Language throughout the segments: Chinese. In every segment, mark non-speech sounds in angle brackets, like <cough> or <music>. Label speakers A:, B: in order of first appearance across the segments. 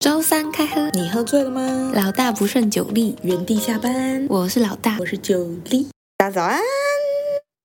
A: 周三开喝，
B: 你喝醉了吗？
A: 老大不胜酒力，
B: 原地下班。
A: 我是老大，
B: 我是酒力。大家早安，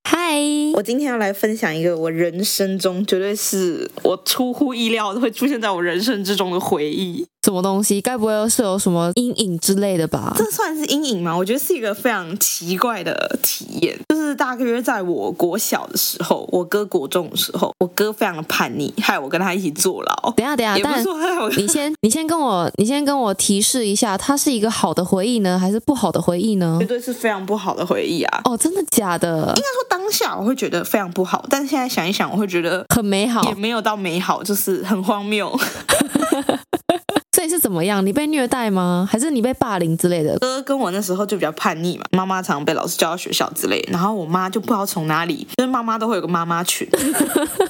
A: 嗨！
B: 我今天要来分享一个我人生中绝对是我出乎意料会出现在我人生之中的回忆。
A: 什么东西？该不会是有什么阴影之类的吧？
B: 这算是阴影吗？我觉得是一个非常奇怪的体验。就是大约在我国小的时候，我哥国中的时候，我哥非常的叛逆，害我跟他一起坐牢。
A: 等一下，等一下。你先，<laughs> 你先跟我，你先跟我提示一下，它是一个好的回忆呢，还是不好的回忆呢？
B: 绝对是非常不好的回忆啊！
A: 哦，真的假的？
B: 应该说当下我会觉得非常不好，但是现在想一想，我会觉得
A: 很美好，
B: 也没有到美好，就是很荒谬。<laughs>
A: 所以是怎么样？你被虐待吗？还是你被霸凌之类的？
B: 哥跟我那时候就比较叛逆嘛，妈妈常常被老师叫到学校之类，然后我妈就不知道从哪里，就是妈妈都会有个妈妈群，不知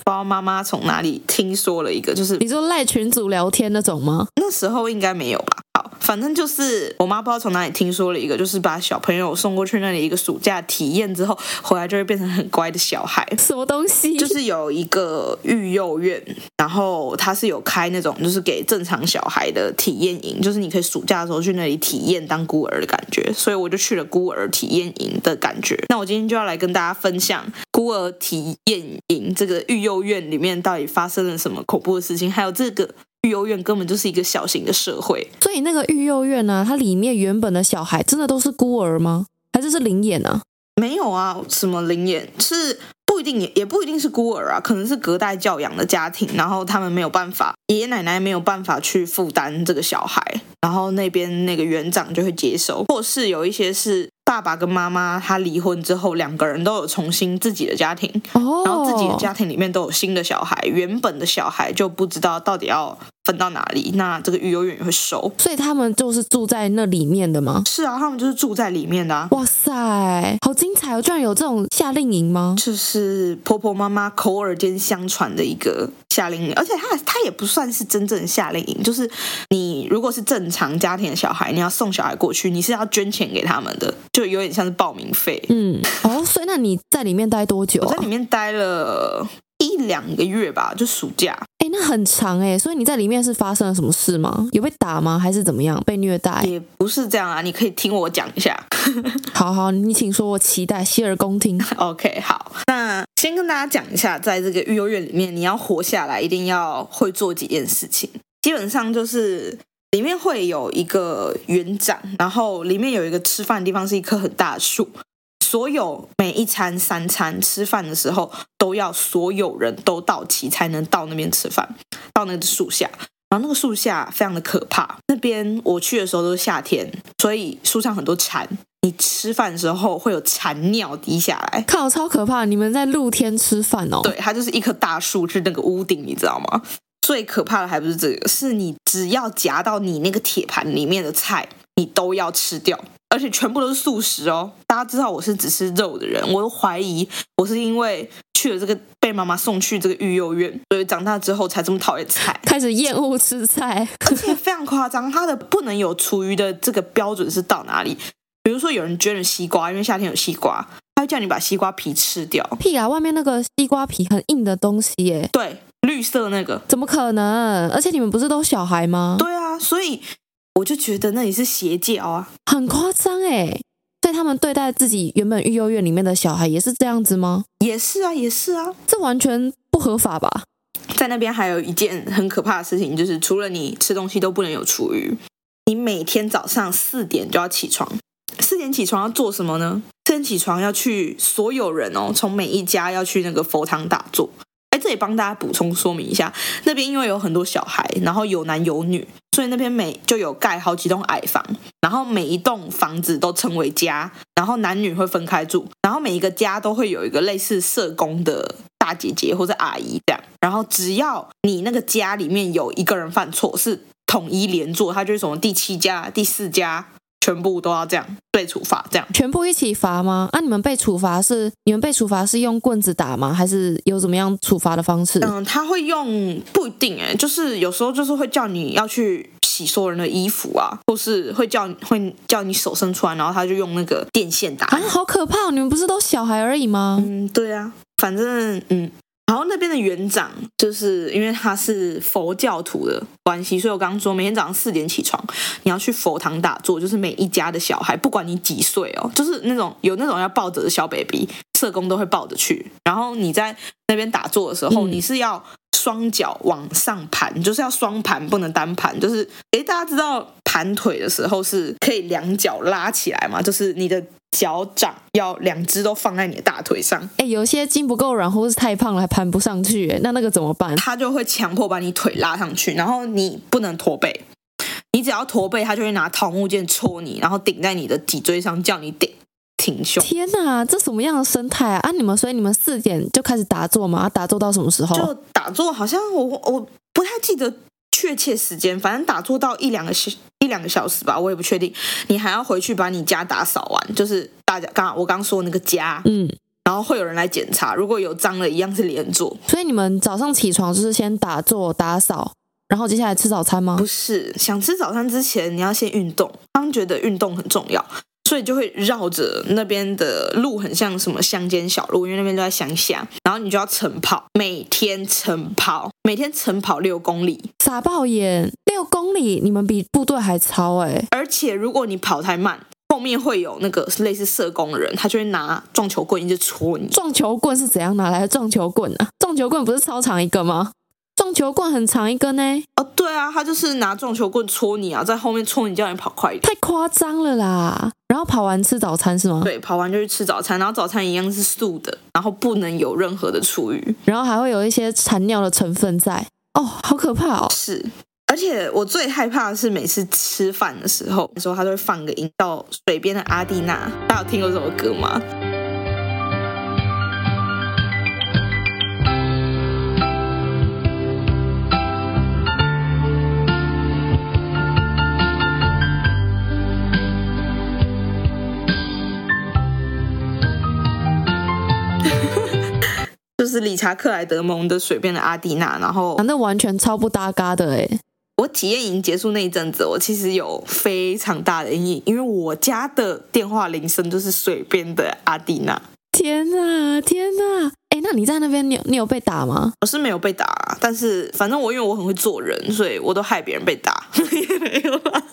B: 道妈妈从哪里听说了一个，就是
A: 你说赖群主聊天那种吗？
B: 那时候应该没有吧。好，反正就是我妈不知道从哪里听说了一个，就是把小朋友送过去那里一个暑假体验之后，回来就会变成很乖的小孩。
A: 什么东西？
B: 就是有一个育幼院，然后它是有开那种就是给正常小孩的体验营，就是你可以暑假的时候去那里体验当孤儿的感觉。所以我就去了孤儿体验营的感觉。那我今天就要来跟大家分享孤儿体验营这个育幼院里面到底发生了什么恐怖的事情，还有这个。育幼院根本就是一个小型的社会，
A: 所以那个育幼院呢、啊，它里面原本的小孩真的都是孤儿吗？还是是灵眼呢？
B: 没有啊，什么灵眼是不一定，也也不一定是孤儿啊，可能是隔代教养的家庭，然后他们没有办法，爷爷奶奶没有办法去负担这个小孩，然后那边那个园长就会接收，或是有一些是。爸爸跟妈妈他离婚之后，两个人都有重新自己的家庭，oh. 然后自己的家庭里面都有新的小孩，原本的小孩就不知道到底要分到哪里，那这个育幼院也会收，
A: 所以他们就是住在那里面的吗？
B: 是啊，他们就是住在里面的啊。
A: 哇塞，好精彩哦！居然有这种夏令营吗？
B: 就是婆婆妈妈口耳间相传的一个夏令营，而且他他也不算是真正的夏令营，就是你如果是正常家庭的小孩，你要送小孩过去，你是要捐钱给他们的。就有点像是报名费，
A: 嗯，哦，所以那你在里面待多久啊？
B: 我在里面待了一两个月吧，就暑假。
A: 哎，那很长哎，所以你在里面是发生了什么事吗？有被打吗？还是怎么样？被虐待？
B: 也不是这样啊，你可以听我讲一下。<laughs>
A: 好好，你请说，我期待，洗耳恭听。
B: OK，好，那先跟大家讲一下，在这个育幼院里面，你要活下来，一定要会做几件事情，基本上就是。里面会有一个园长，然后里面有一个吃饭的地方，是一棵很大的树。所有每一餐三餐吃饭的时候，都要所有人都到齐才能到那边吃饭，到那个树下。然后那个树下非常的可怕，那边我去的时候都是夏天，所以树上很多蝉。你吃饭的时候会有蝉尿滴下来，
A: 靠，超可怕！你们在露天吃饭哦？
B: 对，它就是一棵大树，是那个屋顶，你知道吗？最可怕的还不是这个，是你只要夹到你那个铁盘里面的菜，你都要吃掉，而且全部都是素食哦。大家知道我是只吃肉的人，我都怀疑我是因为去了这个被妈妈送去这个育幼院，所以长大之后才这么讨厌菜，
A: 开始厌恶吃菜，
B: 而且非常夸张。它的不能有厨余的这个标准是到哪里？比如说有人捐了西瓜，因为夏天有西瓜，他会叫你把西瓜皮吃掉。
A: 屁啊！外面那个西瓜皮很硬的东西耶。
B: 对。绿色那个
A: 怎么可能？而且你们不是都小孩吗？
B: 对啊，所以我就觉得那里是邪教啊，
A: 很夸张哎。所以他们对待自己原本育幼院里面的小孩也是这样子吗？
B: 也是啊，也是啊，
A: 这完全不合法吧？
B: 在那边还有一件很可怕的事情，就是除了你吃东西都不能有厨余，你每天早上四点就要起床。四点起床要做什么呢？四点起床要去所有人哦，从每一家要去那个佛堂打坐。这里帮大家补充说明一下，那边因为有很多小孩，然后有男有女，所以那边每就有盖好几栋矮房，然后每一栋房子都称为家，然后男女会分开住，然后每一个家都会有一个类似社工的大姐姐或者阿姨这样，然后只要你那个家里面有一个人犯错，是统一连坐，他就是什么第七家、第四家。全部都要这样被处罚，这样
A: 全部一起罚吗？啊，你们被处罚是你们被处罚是用棍子打吗？还是有怎么样处罚的方式？
B: 嗯，他会用不一定哎，就是有时候就是会叫你要去洗所有人的衣服啊，或是会叫会叫你手伸出来，然后他就用那个电线打。
A: 啊，好可怕！你们不是都小孩而已吗？
B: 嗯，对啊，反正嗯。好然后那边的园长就是因为他是佛教徒的关系，所以我刚刚说每天早上四点起床，你要去佛堂打坐，就是每一家的小孩，不管你几岁哦，就是那种有那种要抱着的小 baby，社工都会抱着去。然后你在那边打坐的时候，嗯、你是要双脚往上盘，就是要双盘，不能单盘。就是诶，大家知道盘腿的时候是可以两脚拉起来嘛？就是你的。脚掌要两只都放在你的大腿上，
A: 哎，有些筋不够软或是太胖了还攀不上去，哎，那那个怎么办？
B: 他就会强迫把你腿拉上去，然后你不能驼背，你只要驼背，他就会拿桃木剑戳你，然后顶在你的脊椎上，叫你顶挺胸。
A: 天哪，这什么样的生态啊？啊，你们所以你们四点就开始打坐吗？打坐到什么时候？
B: 就打坐，好像我我不太记得。确切时间，反正打坐到一两个小一两个小时吧，我也不确定。你还要回去把你家打扫完，就是大家刚刚我刚说那个家，嗯，然后会有人来检查，如果有脏了，一样是连坐。
A: 所以你们早上起床就是先打坐打扫，然后接下来吃早餐吗？
B: 不是，想吃早餐之前你要先运动，他们觉得运动很重要。所以就会绕着那边的路，很像什么乡间小路，因为那边都在乡下。然后你就要晨跑，每天晨跑，每天晨跑六公里，
A: 傻爆眼，六公里，你们比部队还超哎！
B: 而且如果你跑太慢，后面会有那个类似社工的人，他就会拿撞球棍一直戳你。
A: 撞球棍是怎样拿来的？撞球棍啊？撞球棍不是超长一个吗？撞球棍很长一根呢。
B: 哦，对啊，他就是拿撞球棍戳你啊，在后面戳你，叫你跑快一点。
A: 太夸张了啦！然后跑完吃早餐是吗？
B: 对，跑完就去吃早餐，然后早餐一样是素的，然后不能有任何的厨余，
A: 然后还会有一些残尿的成分在。哦，好可怕哦！
B: 是，而且我最害怕的是每次吃饭的时候，有时候他都会放个音到水边的阿蒂娜，大家有听过这首歌吗？理查克莱德蒙的水边的阿蒂娜，然后
A: 那完全超不搭嘎的哎！
B: 我体验营结束那一阵子，我其实有非常大的阴影，因为我家的电话铃声就是水边的阿蒂娜。
A: 天哪，天哪！哎，那你在那边，你有你有被打吗？
B: 我是没有被打，但是反正我因为我很会做人，所以我都害别人被打，<laughs> 也没有啦。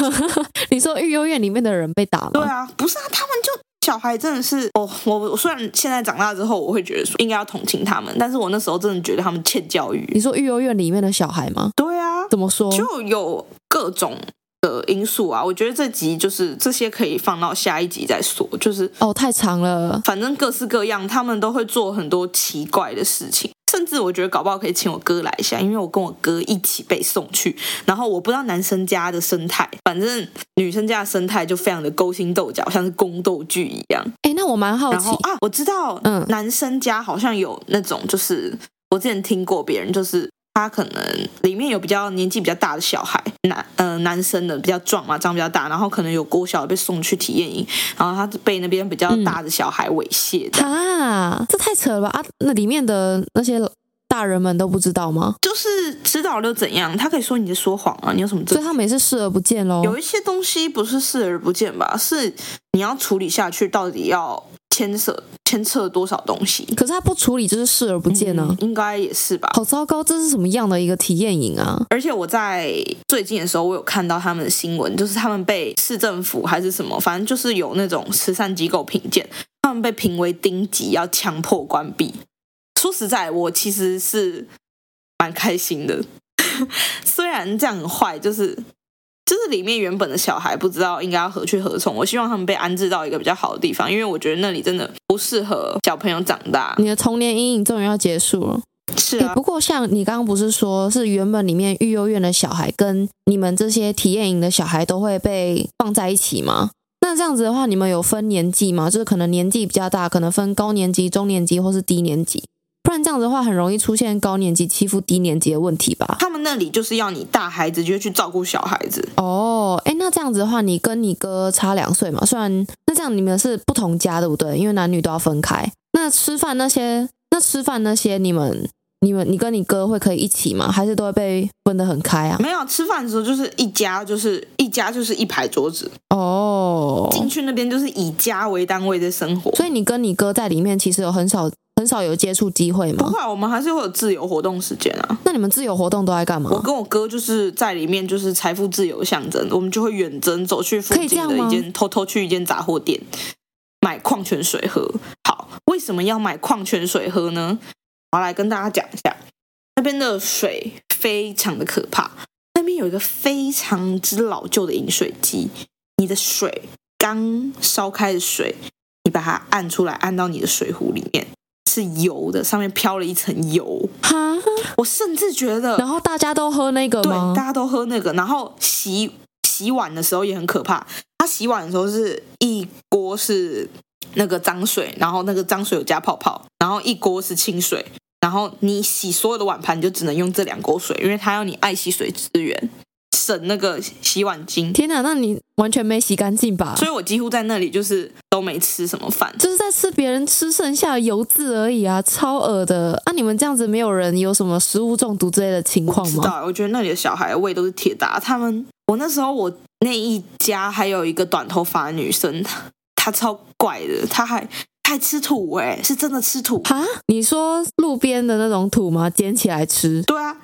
B: <laughs>
A: 你说育幼院里面的人被打吗？
B: 对啊，不是啊，他们就。小孩真的是哦，我我虽然现在长大之后，我会觉得说应该要同情他们，但是我那时候真的觉得他们欠教育。
A: 你说育幼院里面的小孩吗？
B: 对啊，
A: 怎么说？
B: 就有各种的因素啊。我觉得这集就是这些可以放到下一集再说。就是
A: 哦，太长了，
B: 反正各式各样，他们都会做很多奇怪的事情。甚至我觉得搞不好可以请我哥来一下，因为我跟我哥一起被送去。然后我不知道男生家的生态，反正女生家的生态就非常的勾心斗角，像是宫斗剧一样。
A: 哎，那我蛮好奇
B: 啊，我知道，嗯，男生家好像有那种，就是我之前听过别人就是。他可能里面有比较年纪比较大的小孩，男呃男生的比较壮嘛，长比较大，然后可能有国小被送去体验营，然后他被那边比较大的小孩猥
A: 亵。啊、这太扯了吧啊！那里面的那些大人们都不知道吗？
B: 就是知道又怎样？他可以说你在说谎啊！你有什么证据？
A: 所以他们也是视而不见喽。
B: 有一些东西不是视而不见吧？是你要处理下去，到底要。牵涉牵扯多少东西？
A: 可是他不处理就是视而不见呢、啊
B: 嗯？应该也是吧。
A: 好糟糕，这是什么样的一个体验营啊？
B: 而且我在最近的时候，我有看到他们的新闻，就是他们被市政府还是什么，反正就是有那种慈善机构评鉴，他们被评为丁级，要强迫关闭。说实在，我其实是蛮开心的，<laughs> 虽然这样很坏，就是。就是里面原本的小孩不知道应该要何去何从，我希望他们被安置到一个比较好的地方，因为我觉得那里真的不适合小朋友长大。
A: 你的童年阴影终于要结束了，
B: 是啊。
A: 不过像你刚刚不是说是原本里面育幼院的小孩跟你们这些体验营的小孩都会被放在一起吗？那这样子的话，你们有分年纪吗？就是可能年纪比较大，可能分高年级、中年级或是低年级。不然这样子的话，很容易出现高年级欺负低年级的问题吧？
B: 他们那里就是要你大孩子就去照顾小孩子
A: 哦。哎，那这样子的话，你跟你哥差两岁嘛？虽然那这样你们是不同家，对不对？因为男女都要分开。那吃饭那些，那吃饭那些，你们、你们、你跟你哥会可以一起吗？还是都会被分得很开啊？
B: 没有，吃饭的时候就是一家，就是一家就是一排桌子哦。进去那边就是以家为单位的生活，
A: 所以你跟你哥在里面其实有很少。很少有接触机会吗？
B: 不会，我们还是会有自由活动时间啊。
A: 那你们自由活动都在干嘛？
B: 我跟我哥就是在里面，就是财富自由象征，我们就会远征走去附近的一间，偷偷去一间杂货店买矿泉水喝。好，为什么要买矿泉水喝呢？我要来跟大家讲一下，那边的水非常的可怕。那边有一个非常之老旧的饮水机，你的水刚烧开的水，你把它按出来，按到你的水壶里面是油的，上面飘了一层油。哈，我甚至觉得，
A: 然后大家都喝那个吗？
B: 对，大家都喝那个。然后洗洗碗的时候也很可怕，他洗碗的时候是一锅是那个脏水，然后那个脏水有加泡泡，然后一锅是清水。然后你洗所有的碗盘，你就只能用这两锅水，因为他要你爱惜水资源，省那个洗碗巾。
A: 天哪，那你完全没洗干净吧？
B: 所以我几乎在那里就是都没吃什么饭，
A: 就是在吃别人吃剩下的油渍而已啊，超恶的。啊，你们这样子没有人有什么食物中毒之类的情况吗？
B: 知道，我觉得那里的小孩的胃都是铁打。他们，我那时候我那一家还有一个短头发女生，她超怪的，她还。还吃土哎、欸，是真的吃土
A: 哈？你说路边的那种土吗？捡起来吃？
B: 对啊，他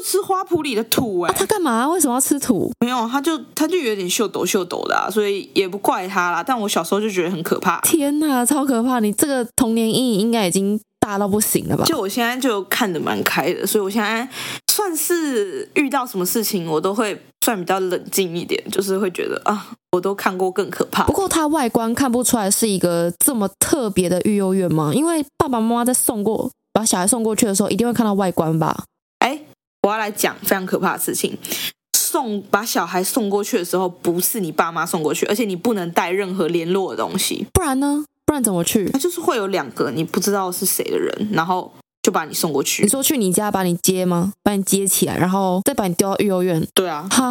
B: 就吃花圃里的土哎、欸。
A: 他干嘛？为什么要吃土？
B: 没有，他就他就有点秀抖秀抖的、啊，所以也不怪他啦。但我小时候就觉得很可怕。
A: 天哪，超可怕！你这个童年阴影应该已经大到不行了吧？
B: 就我现在就看得蛮开的，所以我现在算是遇到什么事情我都会算比较冷静一点，就是会觉得啊。我都看过更可怕。
A: 不过它外观看不出来是一个这么特别的育幼院吗？因为爸爸妈妈在送过把小孩送过去的时候，一定会看到外观吧？
B: 哎，我要来讲非常可怕的事情。送把小孩送过去的时候，不是你爸妈送过去，而且你不能带任何联络的东西。
A: 不然呢？不然怎么去？
B: 他就是会有两个你不知道是谁的人，然后就把你送过去。
A: 你说去你家把你接吗？把你接起来，然后再把你丢到育幼院？
B: 对啊。
A: 哈？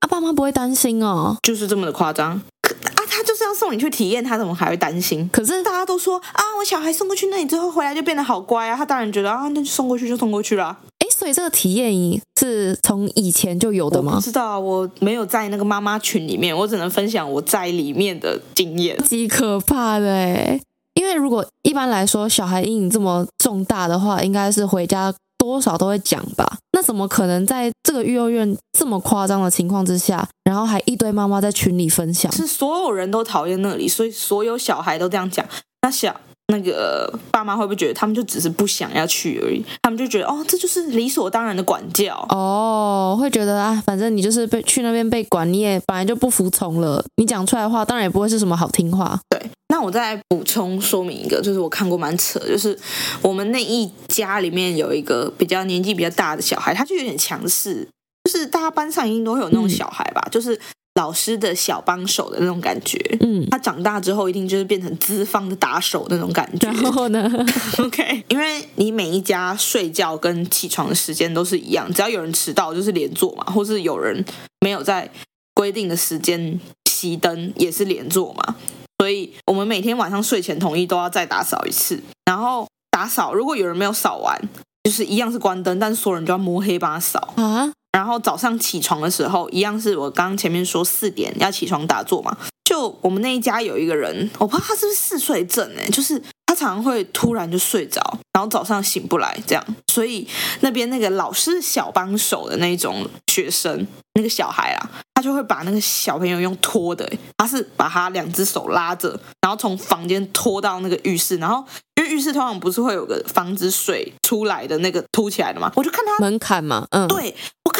A: 啊，爸妈不会担心哦，
B: 就是这么的夸张。可啊，他就是要送你去体验，他怎么还会担心？
A: 可是
B: 大家都说啊，我小孩送过去那里之后回来就变得好乖啊，他当然觉得啊，那就送过去就送过去了。
A: 哎，所以这个体验营是从以前就有的
B: 吗？不知道，我没有在那个妈妈群里面，我只能分享我在里面的经验。
A: 极可怕的哎，因为如果一般来说小孩阴影这么重大的话，应该是回家。多少都会讲吧，那怎么可能在这个育幼院这么夸张的情况之下，然后还一堆妈妈在群里分享？
B: 是所有人都讨厌那里，所以所有小孩都这样讲。那小那个爸妈会不会觉得他们就只是不想要去而已？他们就觉得哦，这就是理所当然的管教
A: 哦，会觉得啊，反正你就是被去那边被管，你也本来就不服从了，你讲出来的话当然也不会是什么好听话。
B: 对。那我再补充说明一个，就是我看过蛮扯，就是我们那一家里面有一个比较年纪比较大的小孩，他就有点强势，就是大家班上一定都会有那种小孩吧，嗯、就是老师的小帮手的那种感觉。嗯，他长大之后一定就是变成资方的打手那种感觉。
A: 然后呢？<laughs>
B: OK，因为你每一家睡觉跟起床的时间都是一样，只要有人迟到就是连坐嘛，或是有人没有在规定的时间熄灯也是连坐嘛。所以我们每天晚上睡前统一都要再打扫一次，然后打扫如果有人没有扫完，就是一样是关灯，但是所有人就要摸黑帮他扫啊。然后早上起床的时候，一样是我刚刚前面说四点要起床打坐嘛。就我们那一家有一个人，我不知道他是不是嗜睡症哎，就是他常常会突然就睡着，然后早上醒不来这样。所以那边那个老师小帮手的那种学生，那个小孩啊。他就会把那个小朋友用拖的，他是把他两只手拉着，然后从房间拖到那个浴室，然后因为浴室通常不是会有个防止水出来的那个凸起来的嘛，我就看他
A: 门槛嘛，嗯，
B: 对，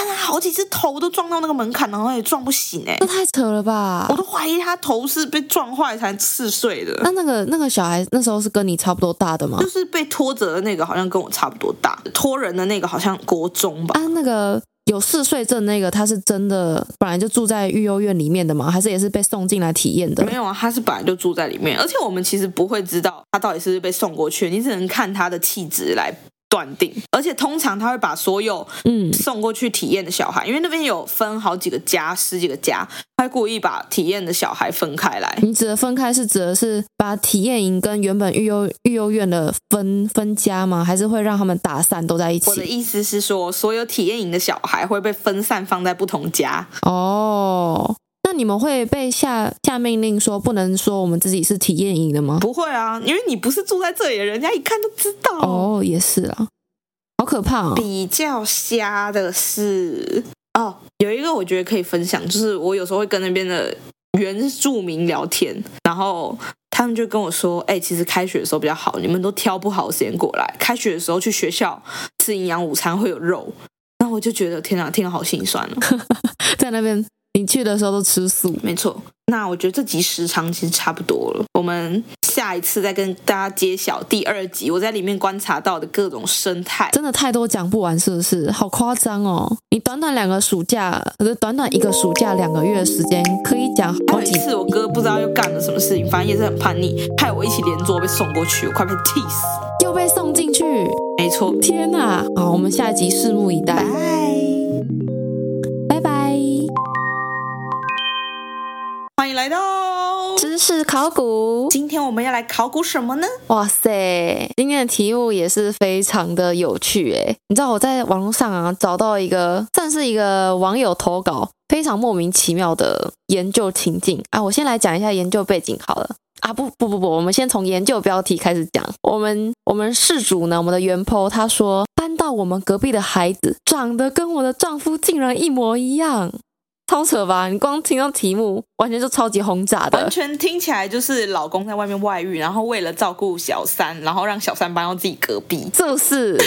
B: 他好几次头都撞到那个门槛，然后也撞不醒哎，
A: 那太扯了吧，
B: 我都怀疑他头是被撞坏才四岁的。
A: 那那个那个小孩那时候是跟你差不多大的吗？
B: 就是被拖着的那个好像跟我差不多大，拖人的那个好像国中吧。
A: 啊，那个。有嗜睡症那个，他是真的本来就住在育幼院里面的吗？还是也是被送进来体验的？
B: 没有啊，他是本来就住在里面，而且我们其实不会知道他到底是不是被送过去，你只能看他的气质来断定，而且通常他会把所有嗯送过去体验的小孩，嗯、因为那边有分好几个家，十几个家，他故意把体验的小孩分开来。
A: 你指的分开是指的是把体验营跟原本育幼育幼院的分分家吗？还是会让他们打散都在一起？
B: 我的意思是说，所有体验营的小孩会被分散放在不同家。
A: 哦。那你们会被下下命令说不能说我们自己是体验营的吗？
B: 不会啊，因为你不是住在这里，人家一看就知道。
A: 哦，也是啊，好可怕哦。
B: 比较瞎的是哦，有一个我觉得可以分享，就是我有时候会跟那边的原住民聊天，然后他们就跟我说：“哎，其实开学的时候比较好，你们都挑不好时间过来。开学的时候去学校吃营养午餐会有肉。”那我就觉得天哪，听了好心酸哦，<laughs>
A: 在那边。你去的时候都吃素，
B: 没错。那我觉得这集时长其实差不多了，我们下一次再跟大家揭晓第二集我在里面观察到的各种生态，
A: 真的太多讲不完，是不是？好夸张哦！你短短两个暑假，可是短短一个暑假两个月的时间，可以讲好几
B: 次。我哥不知道又干了什么事情，反正也是很叛逆，害我一起连坐被送过去，我快被气死，
A: 又被送进去。
B: 没错，
A: 天哪！好，我们下一集拭目以待。
B: 拜。欢迎来到
A: 知识考古。
B: 今天我们要来考古什么呢？
A: 哇塞，今天的题目也是非常的有趣诶。你知道我在网络上啊找到一个，算是一个网友投稿，非常莫名其妙的研究情境啊。我先来讲一下研究背景好了啊。不不不不，我们先从研究标题开始讲。我们我们事主呢，我们的原 po 他说搬到我们隔壁的孩子长得跟我的丈夫竟然一模一样。超扯吧！你光听到题目，完全就超级轰炸的，
B: 完全听起来就是老公在外面外遇，然后为了照顾小三，然后让小三搬到自己隔壁，
A: 就是？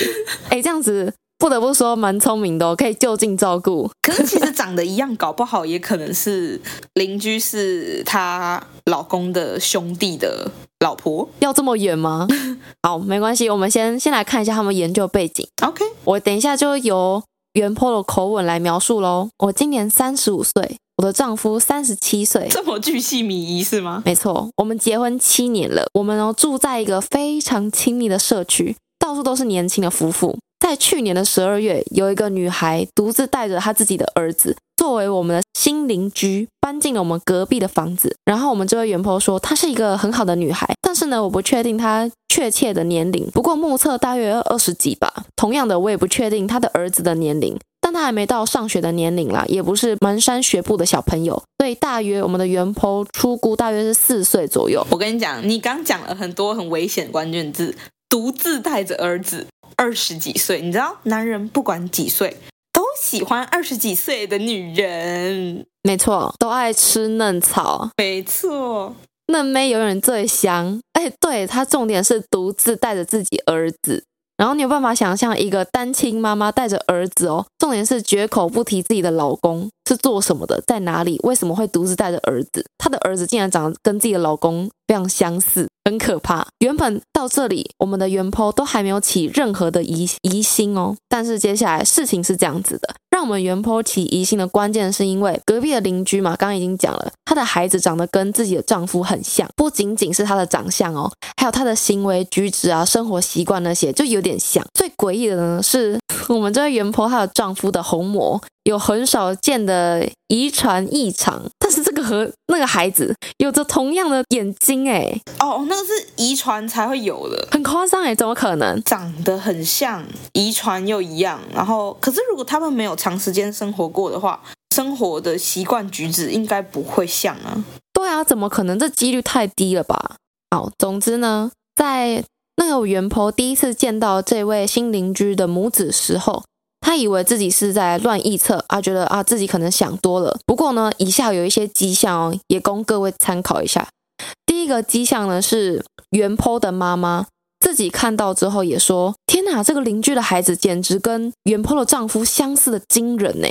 A: 哎，这样子不得不说蛮聪明的哦，可以就近照顾。<laughs>
B: 可是其实长得一样，搞不好也可能是邻居是她老公的兄弟的老婆，
A: 要这么远吗？<laughs> 好，没关系，我们先先来看一下他们研究背景。
B: OK，
A: 我等一下就由。原 po 的口吻来描述喽。我今年三十五岁，我的丈夫三十七岁，
B: 这么巨细靡遗是吗？
A: 没错，我们结婚七年了，我们哦住在一个非常亲密的社区，到处都是年轻的夫妇。在去年的十二月，有一个女孩独自带着她自己的儿子，作为我们的新邻居，搬进了我们隔壁的房子。然后我们这位原 po 说，她是一个很好的女孩，但是呢，我不确定她确切的年龄，不过目测大约二十几吧。同样的，我也不确定她的儿子的年龄，但她还没到上学的年龄啦，也不是蹒跚学步的小朋友，所以大约我们的原 po 初估大约是四岁左右。
B: 我跟你讲，你刚讲了很多很危险关键字，独自带着儿子。二十几岁，你知道，男人不管几岁都喜欢二十几岁的女人。
A: 没错，都爱吃嫩草。
B: 没错，
A: 嫩妹永远最香。哎，对，他重点是独自带着自己儿子。然后你有办法想象一个单亲妈妈带着儿子哦，重点是绝口不提自己的老公是做什么的，在哪里，为什么会独自带着儿子？她的儿子竟然长得跟自己的老公非常相似，很可怕。原本到这里，我们的原 po 都还没有起任何的疑疑心哦，但是接下来事情是这样子的，让我们原坡起疑心的关键是因为隔壁的邻居嘛，刚刚已经讲了，她的孩子长得跟自己的丈夫很像，不仅仅是她的长相哦，还有她的行为举止啊、生活习惯那些，就有点。像最诡异的呢，是我们这位原坡她的丈夫的虹膜有很少见的遗传异常，和那个孩子有着同样的眼睛哎
B: 哦，那个是遗传才会有的，
A: 很夸张哎，怎么可能
B: 长得很像，遗传又一样？然后可是如果他们没有长时间生活过的话，生活的习惯举止应该不会像啊。
A: 对啊，怎么可能？这几率太低了吧？好，总之呢，在。那个原 po 第一次见到这位新邻居的母子时候，他以为自己是在乱臆测啊，觉得啊自己可能想多了。不过呢，以下有一些迹象哦，也供各位参考一下。第一个迹象呢是原 po 的妈妈自己看到之后也说：“天哪，这个邻居的孩子简直跟原 po 的丈夫相似的惊人呢！”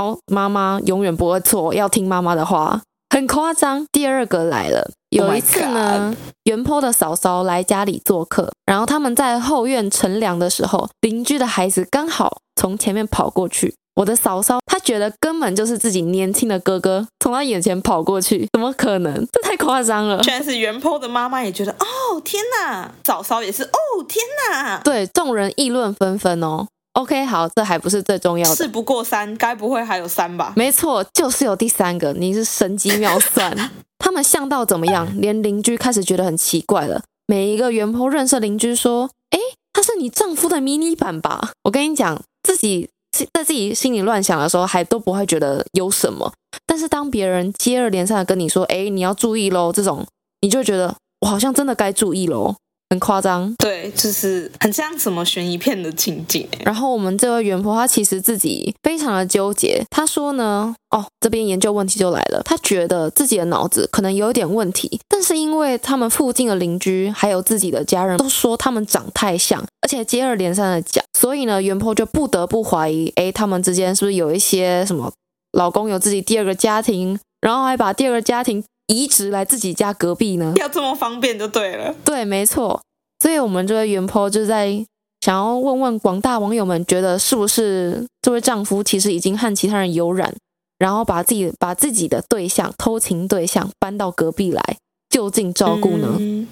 A: 哦，妈妈永远不会错，要听妈妈的话。很夸张。第二个来了，有一次呢，原 po 的嫂嫂来家里做客，然后他们在后院乘凉的时候，邻居的孩子刚好从前面跑过去。我的嫂嫂她觉得根本就是自己年轻的哥哥从她眼前跑过去，怎么可能？这太夸张了。
B: 居然是原 po 的妈妈也觉得，哦天哪，嫂嫂也是，哦天哪，
A: 对，众人议论纷纷哦。OK，好，这还不是最重要的。
B: 事不过三，该不会还有三吧？
A: 没错，就是有第三个。你是神机妙算，<laughs> 他们像到怎么样？连邻居开始觉得很奇怪了。每一个原 po 认识邻居说：“哎，他是你丈夫的迷你版吧？”我跟你讲，自己在自己心里乱想的时候，还都不会觉得有什么。但是当别人接二连三的跟你说：“哎，你要注意喽”，这种你就会觉得我好像真的该注意喽。很夸张，
B: 对，就是很像什么悬疑片的情景。
A: 然后我们这位袁婆，她其实自己非常的纠结。她说呢，哦，这边研究问题就来了。她觉得自己的脑子可能有点问题，但是因为他们附近的邻居还有自己的家人都说他们长太像，而且接二连三的讲，所以呢，原 PO 就不得不怀疑，诶，他们之间是不是有一些什么？老公有自己第二个家庭，然后还把第二个家庭。移植来自己家隔壁呢？<laughs>
B: 要这么方便就对了。
A: 对，没错。所以，我们这位原 PO 就在想要问问广大网友们，觉得是不是这位丈夫其实已经和其他人有染，然后把自己把自己的对象偷情对象搬到隔壁来就近照顾呢？
B: 嗯，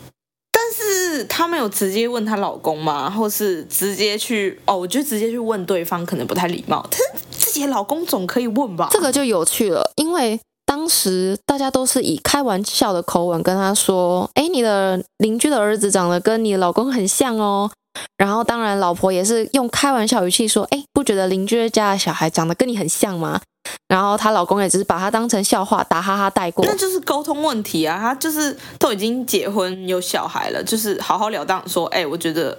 B: 但是她没有直接问她老公吗？或是直接去？哦，我觉得直接去问对方可能不太礼貌。但是自己的老公总可以问吧？
A: 这个就有趣了，因为。当时大家都是以开玩笑的口吻跟他说：“哎，你的邻居的儿子长得跟你老公很像哦。”然后当然老婆也是用开玩笑语气说：“哎，不觉得邻居家的小孩长得跟你很像吗？”然后她老公也只是把他当成笑话打哈哈带过。
B: 那就是沟通问题啊，他就是都已经结婚有小孩了，就是好好了当说：“哎，我觉得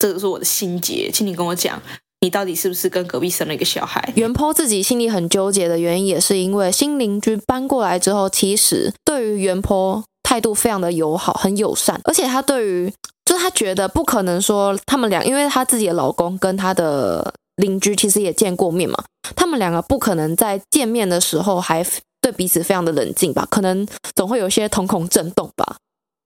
B: 这个是我的心结，请你跟我讲。”你到底是不是跟隔壁生了一个小孩？
A: 原 PO 自己心里很纠结的原因，也是因为新邻居搬过来之后，其实对于原 PO 态度非常的友好，很友善，而且他对于，就是他觉得不可能说他们俩，因为他自己的老公跟他的邻居其实也见过面嘛，他们两个不可能在见面的时候还对彼此非常的冷静吧？可能总会有些瞳孔震动吧，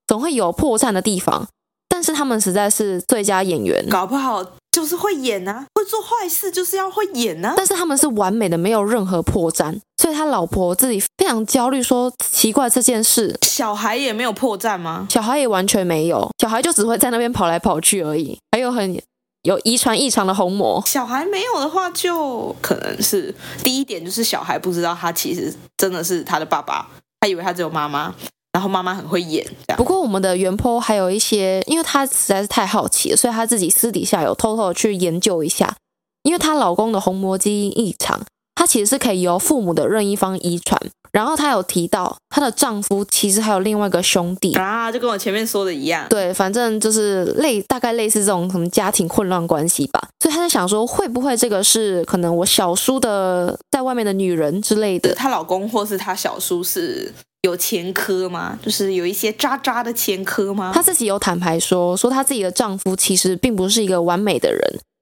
A: 总会有破绽的地方。但是他们实在是最佳演员，
B: 搞不好就是会演啊，会做坏事就是要会演啊。
A: 但是他们是完美的，没有任何破绽，所以他老婆自己非常焦虑，说奇怪这件事，
B: 小孩也没有破绽吗？
A: 小孩也完全没有，小孩就只会在那边跑来跑去而已，还有很有遗传异常的虹膜。
B: 小孩没有的话，就可能是第一点就是小孩不知道他其实真的是他的爸爸，他以为他只有妈妈。然后妈妈很会演，
A: 不过我们的原 PO 还有一些，因为她实在是太好奇了，所以她自己私底下有偷偷的去研究一下，因为她老公的虹膜基因异常，她其实是可以由父母的任意方遗传。然后她有提到，她的丈夫其实还有另外一个兄弟
B: 啊，就跟我前面说的一样，
A: 对，反正就是类大概类似这种什么家庭混乱关系吧。所以她在想说，会不会这个是可能我小叔的在外面的女人之类的？
B: 她老公或是她小叔是。有前科吗？就是有一些渣渣的前科吗？
A: 她自己有坦白说，说她自己的丈夫其实并不是一个完美的人，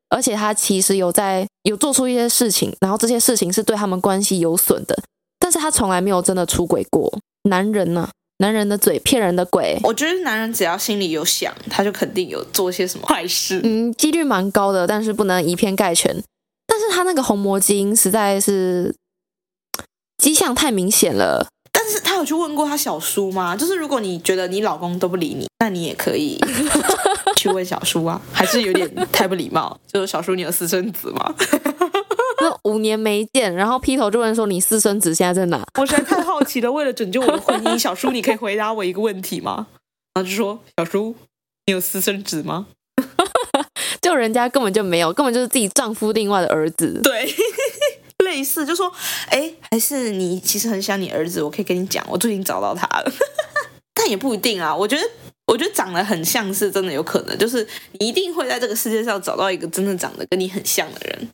A: 而且她其实有在有做出一些事情，然后这些事情是对他们关系有损的，但是她从来没有真的出轨过。男人呢、啊？男人的嘴骗人的鬼。
B: 我觉得男人只要心里有想，他就肯定有做些什么坏事。<laughs>
A: 嗯，几率蛮高的，但是不能以偏概全。但是他那个虹膜基因实在是迹象太明显了。
B: 但是他有去问过他小叔吗？就是如果你觉得你老公都不理你，那你也可以去问小叔啊，还是有点太不礼貌。就是小叔，你有私生子吗？<laughs>
A: 那五年没见，然后劈头就问说你私生子现在在哪？
B: 我实在太好奇了。为了拯救我的婚姻，小叔，你可以回答我一个问题吗？然后就说小叔，你有私生子吗？<laughs>
A: 就人家根本就没有，根本就是自己丈夫另外的儿子。
B: 对。类似就说，哎，还是你其实很想你儿子，我可以跟你讲，我最近找到他了，<laughs> 但也不一定啊。我觉得，我觉得长得很像是真的有可能，就是你一定会在这个世界上找到一个真的长得跟你很像的人，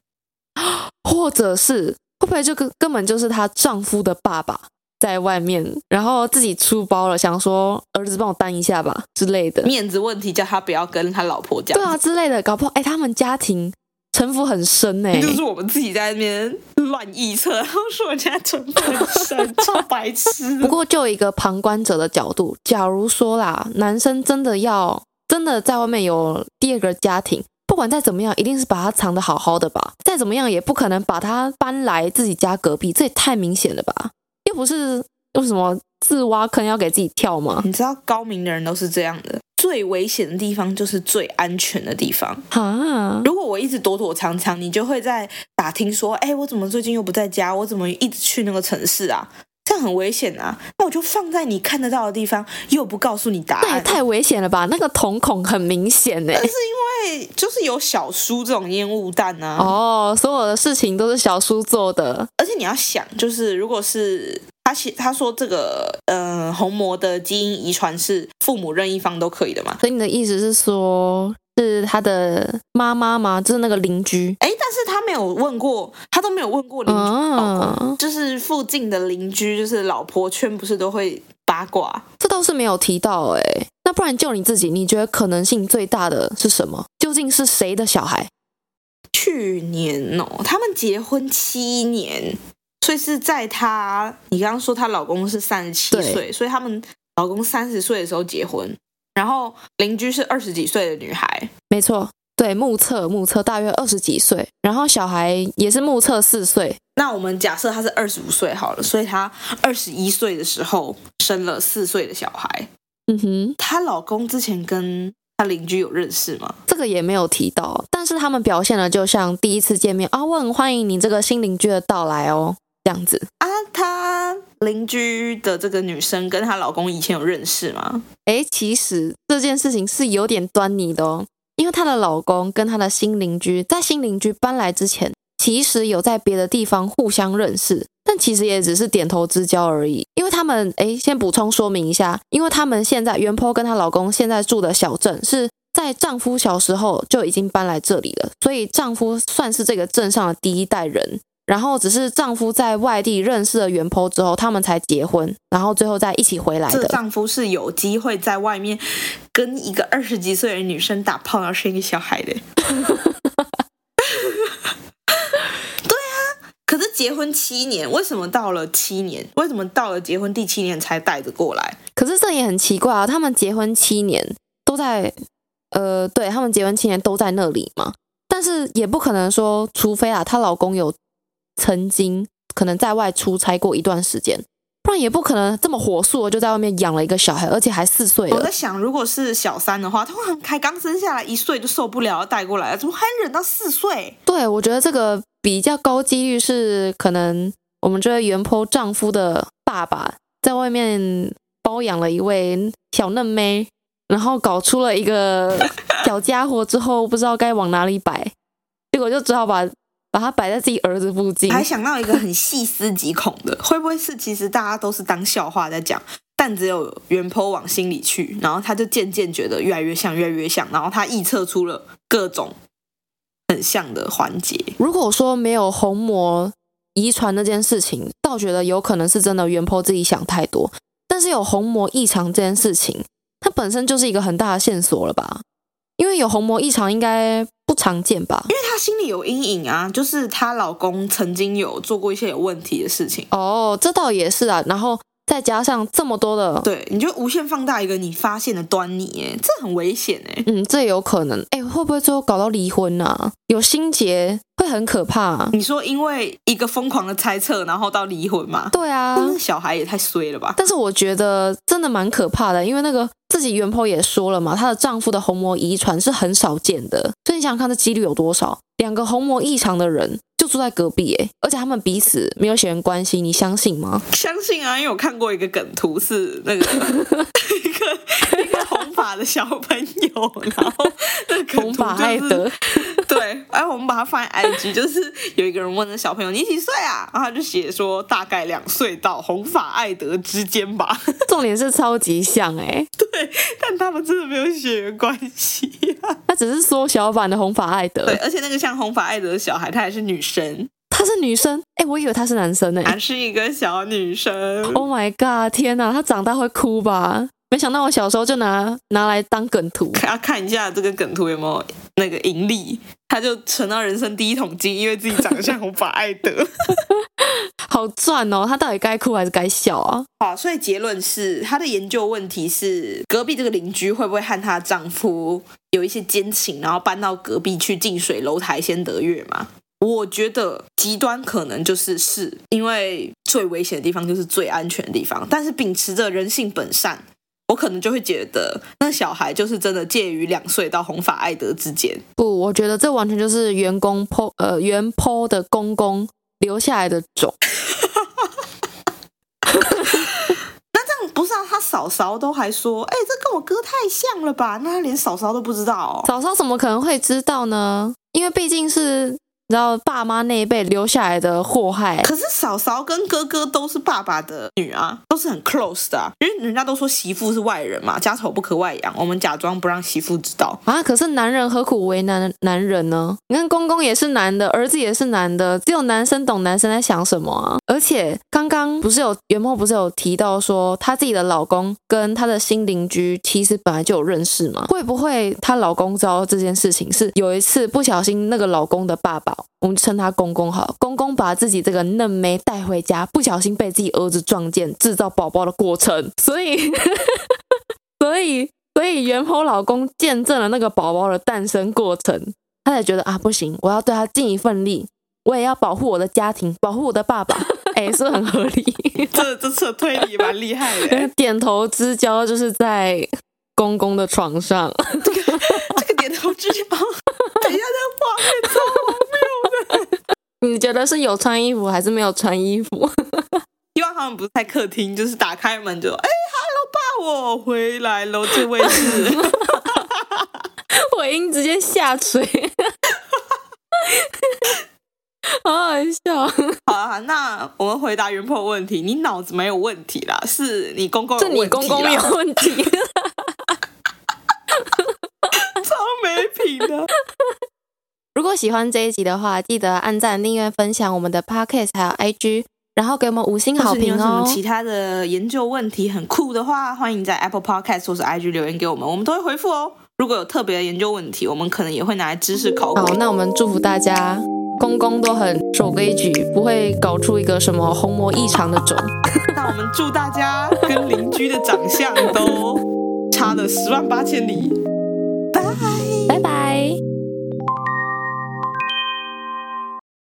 B: <gasps>
A: 或者是会不会就根根本就是她丈夫的爸爸在外面，然后自己出包了，想说儿子帮我担一下吧之类的，
B: 面子问题叫他不要跟他老婆讲，
A: 对啊之类的，搞不好哎，他们家庭。城府很深哎，<laughs>
B: 就是我们自己在那边乱臆测，<laughs> 然后说人家城府很深，<laughs> 超白痴。
A: 不过就一个旁观者的角度，假如说啦，男生真的要真的在外面有第二个家庭，不管再怎么样，一定是把他藏得好好的吧？再怎么样也不可能把他搬来自己家隔壁，这也太明显了吧？又不是为什么自挖坑要给自己跳吗？
B: 你知道高明的人都是这样的。最危险的地方就是最安全的地方。
A: 啊，
B: 如果我一直躲躲藏藏，你就会在打听说，哎，我怎么最近又不在家？我怎么一直去那个城市啊？这样很危险啊！那我就放在你看得到的地方，又不告诉你答案，
A: 那也太危险了吧？那个瞳孔很明显呢。
B: 但是因为就是有小叔这种烟雾弹啊。
A: 哦，所有的事情都是小叔做的。
B: 而且你要想，就是如果是他写他说这个，嗯、呃，红魔的基因遗传是父母任意方都可以的嘛？
A: 所以你的意思是说？是他的妈妈吗？就是那个邻居。
B: 哎，但是他没有问过，他都没有问过邻居，哦、就是附近的邻居，就是老婆圈，不是都会八卦？
A: 这倒是没有提到哎。那不然就你自己，你觉得可能性最大的是什么？究竟是谁的小孩？
B: 去年哦，他们结婚七年，所以是在她，你刚刚说她老公是三十七岁，所以他们老公三十岁的时候结婚。然后邻居是二十几岁的女孩，
A: 没错，对，目测目测大约二十几岁，然后小孩也是目测四岁。
B: 那我们假设她是二十五岁好了，所以她二十一岁的时候生了四岁的小孩。
A: 嗯哼，
B: 她老公之前跟她邻居有认识吗？
A: 这个也没有提到，但是他们表现的就像第一次见面啊，我很欢迎你这个新邻居的到来哦，这样子
B: 啊，她。邻居的这个女生跟她老公以前有认识吗？
A: 诶，其实这件事情是有点端倪的哦，因为她的老公跟她的新邻居在新邻居搬来之前，其实有在别的地方互相认识，但其实也只是点头之交而已。因为他们，诶，先补充说明一下，因为他们现在原 po 跟她老公现在住的小镇是在丈夫小时候就已经搬来这里了，所以丈夫算是这个镇上的第一代人。然后只是丈夫在外地认识了原 po 之后，他们才结婚，然后最后再一起回来的。
B: 这丈夫是有机会在外面跟一个二十几岁的女生打炮，然后生一个小孩的。<laughs> 对啊，可是结婚七年，为什么到了七年？为什么到了结婚第七年才带着过来？
A: 可是这也很奇怪啊，他们结婚七年都在，呃，对，他们结婚七年都在那里嘛，但是也不可能说，除非啊，她老公有。曾经可能在外出差过一段时间，不然也不可能这么火速的就在外面养了一个小孩，而且还四岁了。
B: 我在想，如果是小三的话，他可能还刚生下来一岁就受不了要带过来了，怎么还忍到四岁？
A: 对，我觉得这个比较高几率是可能我们这位原 po 丈夫的爸爸在外面包养了一位小嫩妹，然后搞出了一个小家伙之后，不知道该往哪里摆，结果就只好把。把它摆在自己儿子附近，
B: 还想到一个很细思极恐的，会不会是其实大家都是当笑话在讲，但只有原 po 往心里去，然后他就渐渐觉得越来越像，越来越像，然后他臆测出了各种很像的环节。
A: 如果说没有虹膜遗传那件事情，倒觉得有可能是真的原 po 自己想太多，但是有虹膜异常这件事情，它本身就是一个很大的线索了吧？因为有虹膜异常应该。不常见吧，
B: 因为她心里有阴影啊，就是她老公曾经有做过一些有问题的事情。
A: 哦，这倒也是啊，然后再加上这么多的，
B: 对，你就无限放大一个你发现的端倪，哎，这很危险哎。
A: 嗯，这有可能，哎，会不会最后搞到离婚呢、啊？有心结会很可怕、啊。
B: 你说因为一个疯狂的猜测，然后到离婚吗？
A: 对啊，
B: 但是小孩也太衰了吧。
A: 但是我觉得真的蛮可怕的，因为那个。自己原 po 也说了嘛，她的丈夫的虹膜遗传是很少见的，所以你想想看，这几率有多少？两个虹膜异常的人就住在隔壁，哎，而且他们彼此没有血缘关系，你相信吗？
B: 相信啊，因为我看过一个梗图，是那个 <laughs> 一个一个红发的小朋友，然后那个红发爱德，对，哎，我们把它放在 IG，就是有一个人问那小朋友你几岁啊？然后他就写说大概两岁到红发爱德之间吧。<laughs>
A: 重点是超级像哎，
B: 对，但他们真的没有血缘关系啊，
A: 他只是缩小版的红发爱德，
B: 对，而且那个像。红发爱德的小孩，她也是女生，
A: 她是女生，哎，我以为她是男生呢，
B: 还是一个小女生。
A: Oh my god！天哪，她长大会哭吧？没想到我小时候就拿拿来当梗图，
B: 要看一下这个梗图有没有那个盈利，他就存到人生第一桶金，因为自己长得像红发爱德，<laughs> <laughs>
A: 好赚哦！他到底该哭还是该笑啊？
B: 好，所以结论是，他的研究问题是，隔壁这个邻居会不会和她丈夫有一些奸情，然后搬到隔壁去近水楼台先得月嘛？我觉得极端可能就是是因为最危险的地方就是最安全的地方，但是秉持着人性本善。我可能就会觉得，那小孩就是真的介于两岁到红发爱德之间。
A: 不，我觉得这完全就是员工 po 呃原 po 的公公留下来的种，<laughs> 那这样不是啊？
B: 他嫂嫂都还说，哎，这跟我哥太像了吧？那他连嫂嫂都不知道，
A: 嫂嫂怎么可能会知道呢？因为毕竟是。然后爸妈那一辈留下来的祸害，
B: 可是嫂嫂跟哥哥都是爸爸的女啊，都是很 close 的啊，因为人家都说媳妇是外人嘛，家丑不可外扬，我们假装不让媳妇知道
A: 啊。可是男人何苦为难男人呢？你看公公也是男的，儿子也是男的，只有男生懂男生在想什么啊。而且刚刚不是有元梦不是有提到说，她自己的老公跟她的新邻居其实本来就有认识吗？会不会她老公知道这件事情是有一次不小心那个老公的爸爸？我们称他公公好，公公把自己这个嫩妹带回家，不小心被自己儿子撞见，制造宝宝的过程，<laughs> <laughs> 所以，所以，所以元婆老公见证了那个宝宝的诞生过程，他才觉得啊，不行，我要对他尽一份力，我也要保护我的家庭，保护我的爸爸，<laughs> 哎，是不是很合理？
B: 这这次推理蛮厉害的，
A: 点头之交就是在公公的床上，
B: 这个这个点头之交，等一下这画面超荒谬。<laughs>
A: 你觉得是有穿衣服还是没有穿衣服？<laughs>
B: 希望他们不是在客厅，就是打开门就哎哈喽爸，我回来喽，这位是，<laughs>
A: 尾音直接下垂，好好笑。
B: 好啊，那我们回答元剖问题，你脑子没有问题啦，是你公公有问题，
A: 是你公公有问题，
B: 超没品的。
A: 如果喜欢这一集的话，记得按赞、订阅、分享我们的 podcast 还有 IG，然后给我们五星好评哦。
B: 有什么其他的研究问题很酷的话，欢迎在 Apple Podcast 或是 IG 留言给我们，我们都会回复哦。如果有特别的研究问题，我们可能也会拿来知识考。
A: 好，那我们祝福大家，公公都很守规矩，不会搞出一个什么虹膜异常的种。<laughs>
B: 那我们祝大家跟邻居的长相都差了十万八千里。